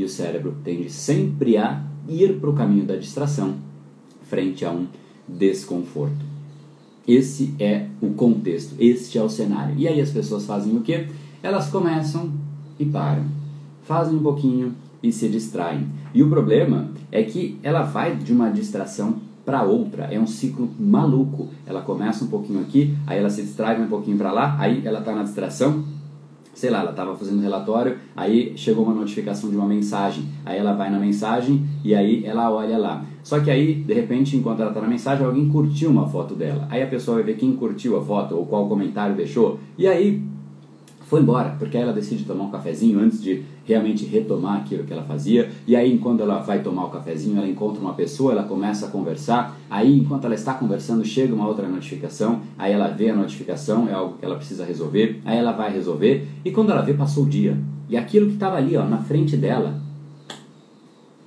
e o cérebro tende sempre a ir para o caminho da distração frente a um desconforto. Esse é o contexto, este é o cenário. E aí as pessoas fazem o quê? Elas começam e param, fazem um pouquinho e se distraem. E o problema é que ela vai de uma distração para outra, é um ciclo maluco. Ela começa um pouquinho aqui, aí ela se distrai um pouquinho para lá, aí ela está na distração, sei lá, ela estava fazendo relatório, aí chegou uma notificação de uma mensagem, aí ela vai na mensagem e aí ela olha lá. Só que aí, de repente, enquanto ela está na mensagem, alguém curtiu uma foto dela. Aí a pessoa vai ver quem curtiu a foto ou qual comentário deixou. E aí foi embora, porque ela decide tomar um cafezinho antes de realmente retomar aquilo que ela fazia. E aí, enquanto ela vai tomar o cafezinho, ela encontra uma pessoa, ela começa a conversar. Aí, enquanto ela está conversando, chega uma outra notificação. Aí ela vê a notificação, é algo que ela precisa resolver. Aí ela vai resolver. E quando ela vê, passou o dia. E aquilo que estava ali, ó, na frente dela,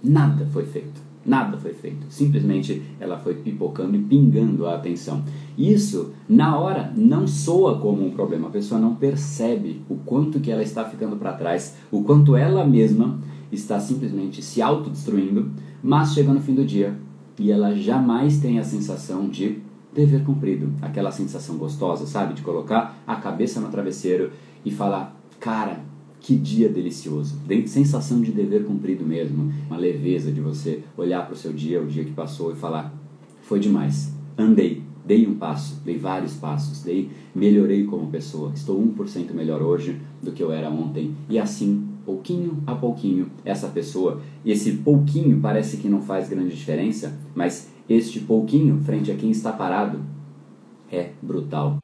nada foi feito. Nada foi feito. Simplesmente ela foi pipocando e pingando a atenção. Isso, na hora, não soa como um problema. A pessoa não percebe o quanto que ela está ficando para trás, o quanto ela mesma está simplesmente se autodestruindo, mas chega no fim do dia e ela jamais tem a sensação de dever cumprido. Aquela sensação gostosa, sabe? De colocar a cabeça no travesseiro e falar, cara, que dia delicioso. Sensação de dever cumprido mesmo. Uma leveza de você olhar para o seu dia, o dia que passou e falar: foi demais. Andei, dei um passo, dei vários passos, dei, melhorei como pessoa. Estou 1% melhor hoje do que eu era ontem. E assim, pouquinho a pouquinho, essa pessoa, esse pouquinho parece que não faz grande diferença, mas este pouquinho frente a quem está parado é brutal.